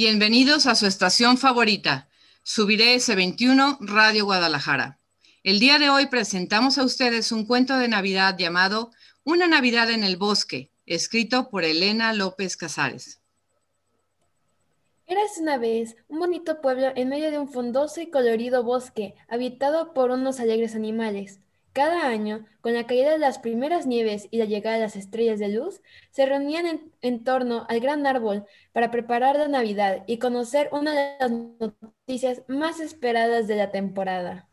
Bienvenidos a su estación favorita, Subiré S21 Radio Guadalajara. El día de hoy presentamos a ustedes un cuento de Navidad llamado Una Navidad en el Bosque, escrito por Elena López Casares. Eras una vez un bonito pueblo en medio de un frondoso y colorido bosque, habitado por unos alegres animales. Cada año, con la caída de las primeras nieves y la llegada de las estrellas de luz, se reunían en, torno al gran árbol para preparar la Navidad y conocer una de las noticias más esperadas de la temporada.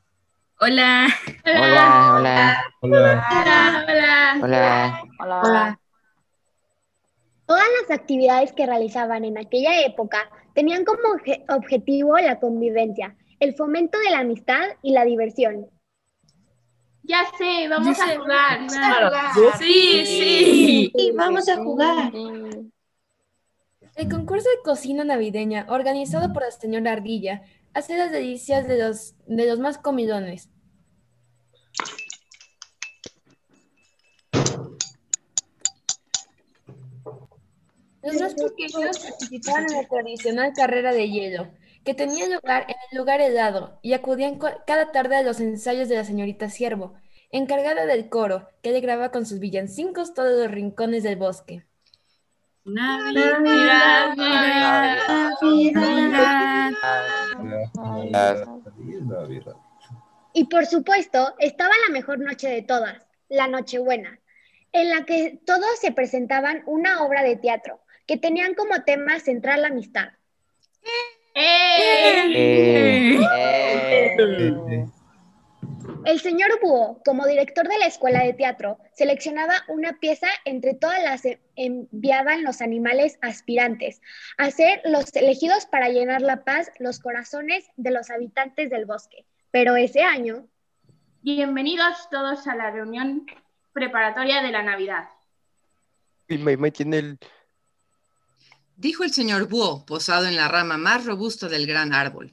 Hola. Hola, hola. Hola. Hola. Hola. Hola. Todas las actividades que realizaban en aquella época tenían como objetivo la convivencia, el fomento de la amistad y la diversión. Ya sé, vamos a jugar. Sí, sí. Sí, vamos a jugar. El concurso de cocina navideña, organizado por la señora Ardilla, hace las delicias de los, de los más comilones. Los más pequeños participaban en la tradicional carrera de hielo, que tenía lugar en el lugar helado, y acudían cada tarde a los ensayos de la señorita Siervo, encargada del coro, que le grababa con sus villancicos todos los rincones del bosque. Navidad, Navidad. Y por supuesto, estaba la mejor noche de todas, la Nochebuena, en la que todos se presentaban una obra de teatro, que tenían como tema central la amistad. Eh, eh. El señor Búho, como director de la escuela de teatro, seleccionaba una pieza entre todas las que enviaban los animales aspirantes a ser los elegidos para llenar la paz los corazones de los habitantes del bosque. Pero ese año... Bienvenidos todos a la reunión preparatoria de la Navidad. Y tiene el... Dijo el señor Búho, posado en la rama más robusta del gran árbol.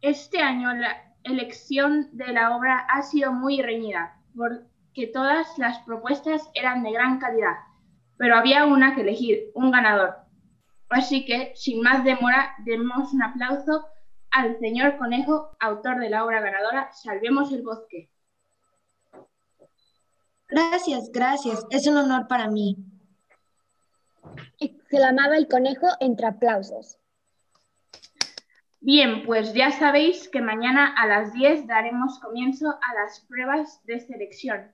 Este año la elección de la obra ha sido muy reñida, porque todas las propuestas eran de gran calidad, pero había una que elegir, un ganador. Así que, sin más demora, demos un aplauso al señor Conejo, autor de la obra ganadora Salvemos el Bosque. Gracias, gracias. Es un honor para mí. Exclamaba el conejo entre aplausos. Bien, pues ya sabéis que mañana a las 10 daremos comienzo a las pruebas de selección.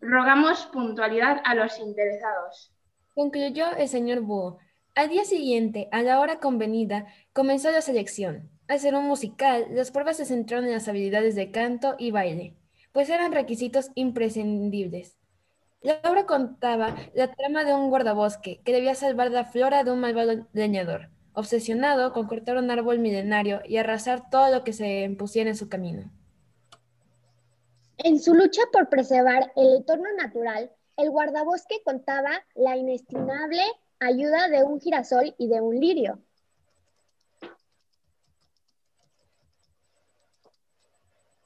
Rogamos puntualidad a los interesados. Concluyó el señor Búho. Al día siguiente, a la hora convenida, comenzó la selección. Al ser un musical, las pruebas se centraron en las habilidades de canto y baile, pues eran requisitos imprescindibles. La obra contaba la trama de un guardabosque que debía salvar la flora de un malvado leñador obsesionado con cortar un árbol milenario y arrasar todo lo que se impusiera en su camino. En su lucha por preservar el entorno natural, el guardabosque contaba la inestimable ayuda de un girasol y de un lirio.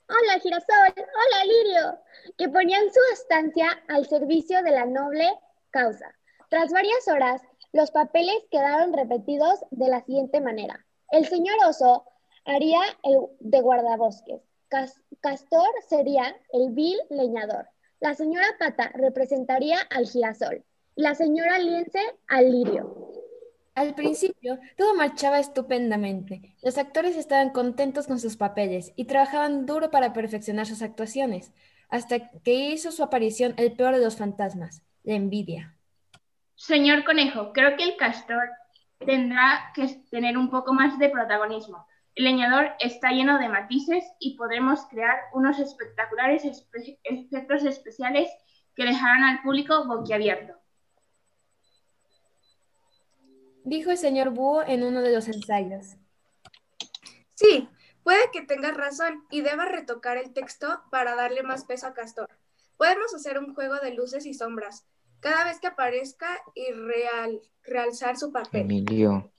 Hola girasol, hola lirio, que ponían su estancia al servicio de la noble causa. Tras varias horas, los papeles quedaron repetidos de la siguiente manera. El señor oso haría el de guardabosques. Castor sería el vil leñador. La señora Pata representaría al girasol. La señora Liense al lirio. Al principio, todo marchaba estupendamente. Los actores estaban contentos con sus papeles y trabajaban duro para perfeccionar sus actuaciones, hasta que hizo su aparición el peor de los fantasmas, la envidia. Señor Conejo, creo que el castor tendrá que tener un poco más de protagonismo. El leñador está lleno de matices y podremos crear unos espectaculares efectos especiales que dejarán al público boquiabierto. Dijo el señor Búho en uno de los ensayos. Sí, puede que tengas razón y debas retocar el texto para darle más peso a Castor. Podemos hacer un juego de luces y sombras cada vez que aparezca y real, realzar su papel. Emilio.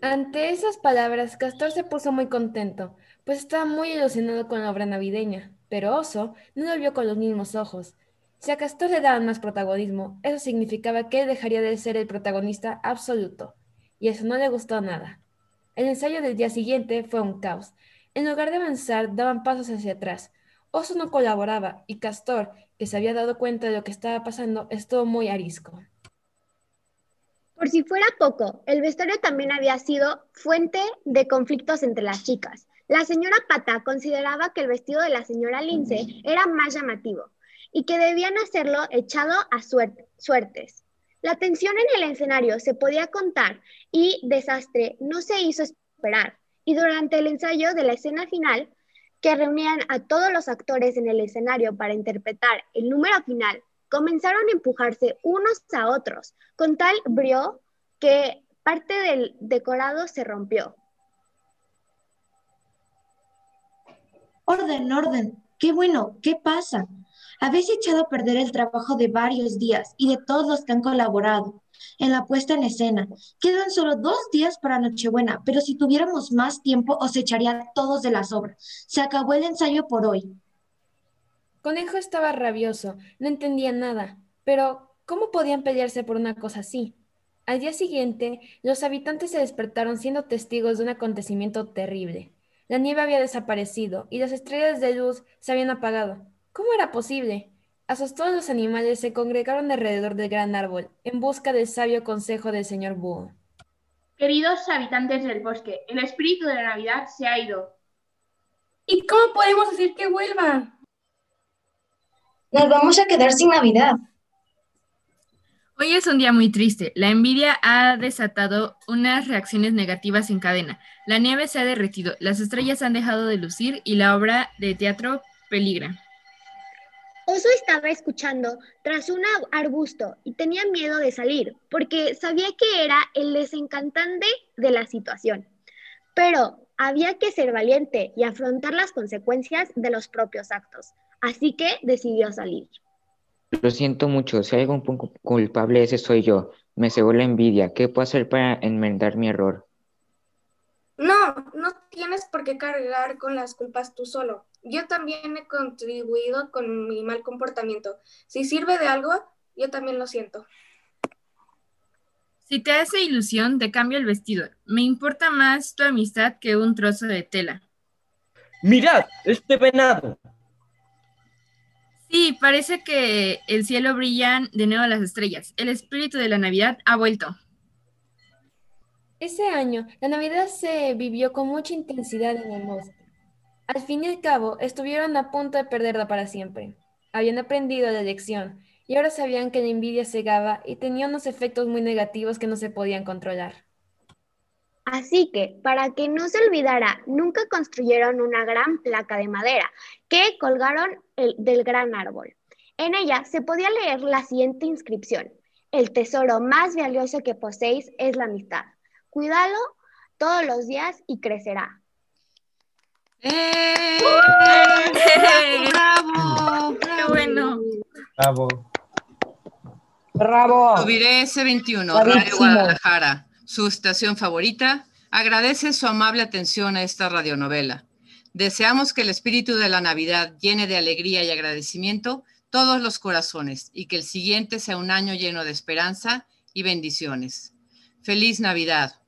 Ante esas palabras, Castor se puso muy contento, pues estaba muy ilusionado con la obra navideña, pero Oso no lo vio con los mismos ojos. Si a Castor le daban más protagonismo, eso significaba que él dejaría de ser el protagonista absoluto. y eso no le gustó nada. El ensayo del día siguiente fue un caos. En lugar de avanzar, daban pasos hacia atrás. Oso no colaboraba y Castor, que se había dado cuenta de lo que estaba pasando, estuvo muy arisco. Por si fuera poco, el vestuario también había sido fuente de conflictos entre las chicas. La señora Pata consideraba que el vestido de la señora Lince era más llamativo y que debían hacerlo echado a suertes. La tensión en el escenario se podía contar y desastre no se hizo esperar. Y durante el ensayo de la escena final, que reunían a todos los actores en el escenario para interpretar el número final, comenzaron a empujarse unos a otros, con tal brío que parte del decorado se rompió. Orden, orden. Qué bueno, ¿qué pasa? Habéis echado a perder el trabajo de varios días y de todos los que han colaborado en la puesta en escena. Quedan solo dos días para Nochebuena, pero si tuviéramos más tiempo os echaría todos de las obras. Se acabó el ensayo por hoy. Conejo estaba rabioso, no entendía nada, pero ¿cómo podían pelearse por una cosa así? Al día siguiente, los habitantes se despertaron siendo testigos de un acontecimiento terrible. La nieve había desaparecido y las estrellas de luz se habían apagado. ¿Cómo era posible? Asustados los animales se congregaron alrededor del gran árbol, en busca del sabio consejo del señor Búho. Queridos habitantes del bosque, el espíritu de la Navidad se ha ido. ¿Y cómo podemos hacer que vuelva? Nos vamos a quedar sin Navidad. Hoy es un día muy triste. La envidia ha desatado unas reacciones negativas en cadena. La nieve se ha derretido, las estrellas han dejado de lucir y la obra de teatro peligra. Oso estaba escuchando tras un arbusto y tenía miedo de salir porque sabía que era el desencantante de la situación. Pero había que ser valiente y afrontar las consecuencias de los propios actos. Así que decidió salir. Lo siento mucho, si hay algún culpable ese soy yo. Me cegó la envidia. ¿Qué puedo hacer para enmendar mi error? No, no tienes por qué cargar con las culpas tú solo. Yo también he contribuido con mi mal comportamiento. Si sirve de algo, yo también lo siento. Si te hace ilusión, te cambio el vestido. Me importa más tu amistad que un trozo de tela. Mirad, este venado. Sí, parece que el cielo brillan de nuevo las estrellas. El espíritu de la Navidad ha vuelto. Ese año, la Navidad se vivió con mucha intensidad en el bosque. Al fin y al cabo, estuvieron a punto de perderla para siempre. Habían aprendido la lección y ahora sabían que la envidia cegaba y tenía unos efectos muy negativos que no se podían controlar. Así que, para que no se olvidara, nunca construyeron una gran placa de madera que colgaron del gran árbol. En ella se podía leer la siguiente inscripción. El tesoro más valioso que poseéis es la amistad. Cuídalo todos los días y crecerá. ¡Eh! ¡Bravo! ¡Qué bueno! Bravo. Bravo. Subiré S21, Radio Guadalajara, su estación favorita, agradece su amable atención a esta radionovela. Deseamos que el espíritu de la Navidad llene de alegría y agradecimiento todos los corazones y que el siguiente sea un año lleno de esperanza y bendiciones. Feliz Navidad.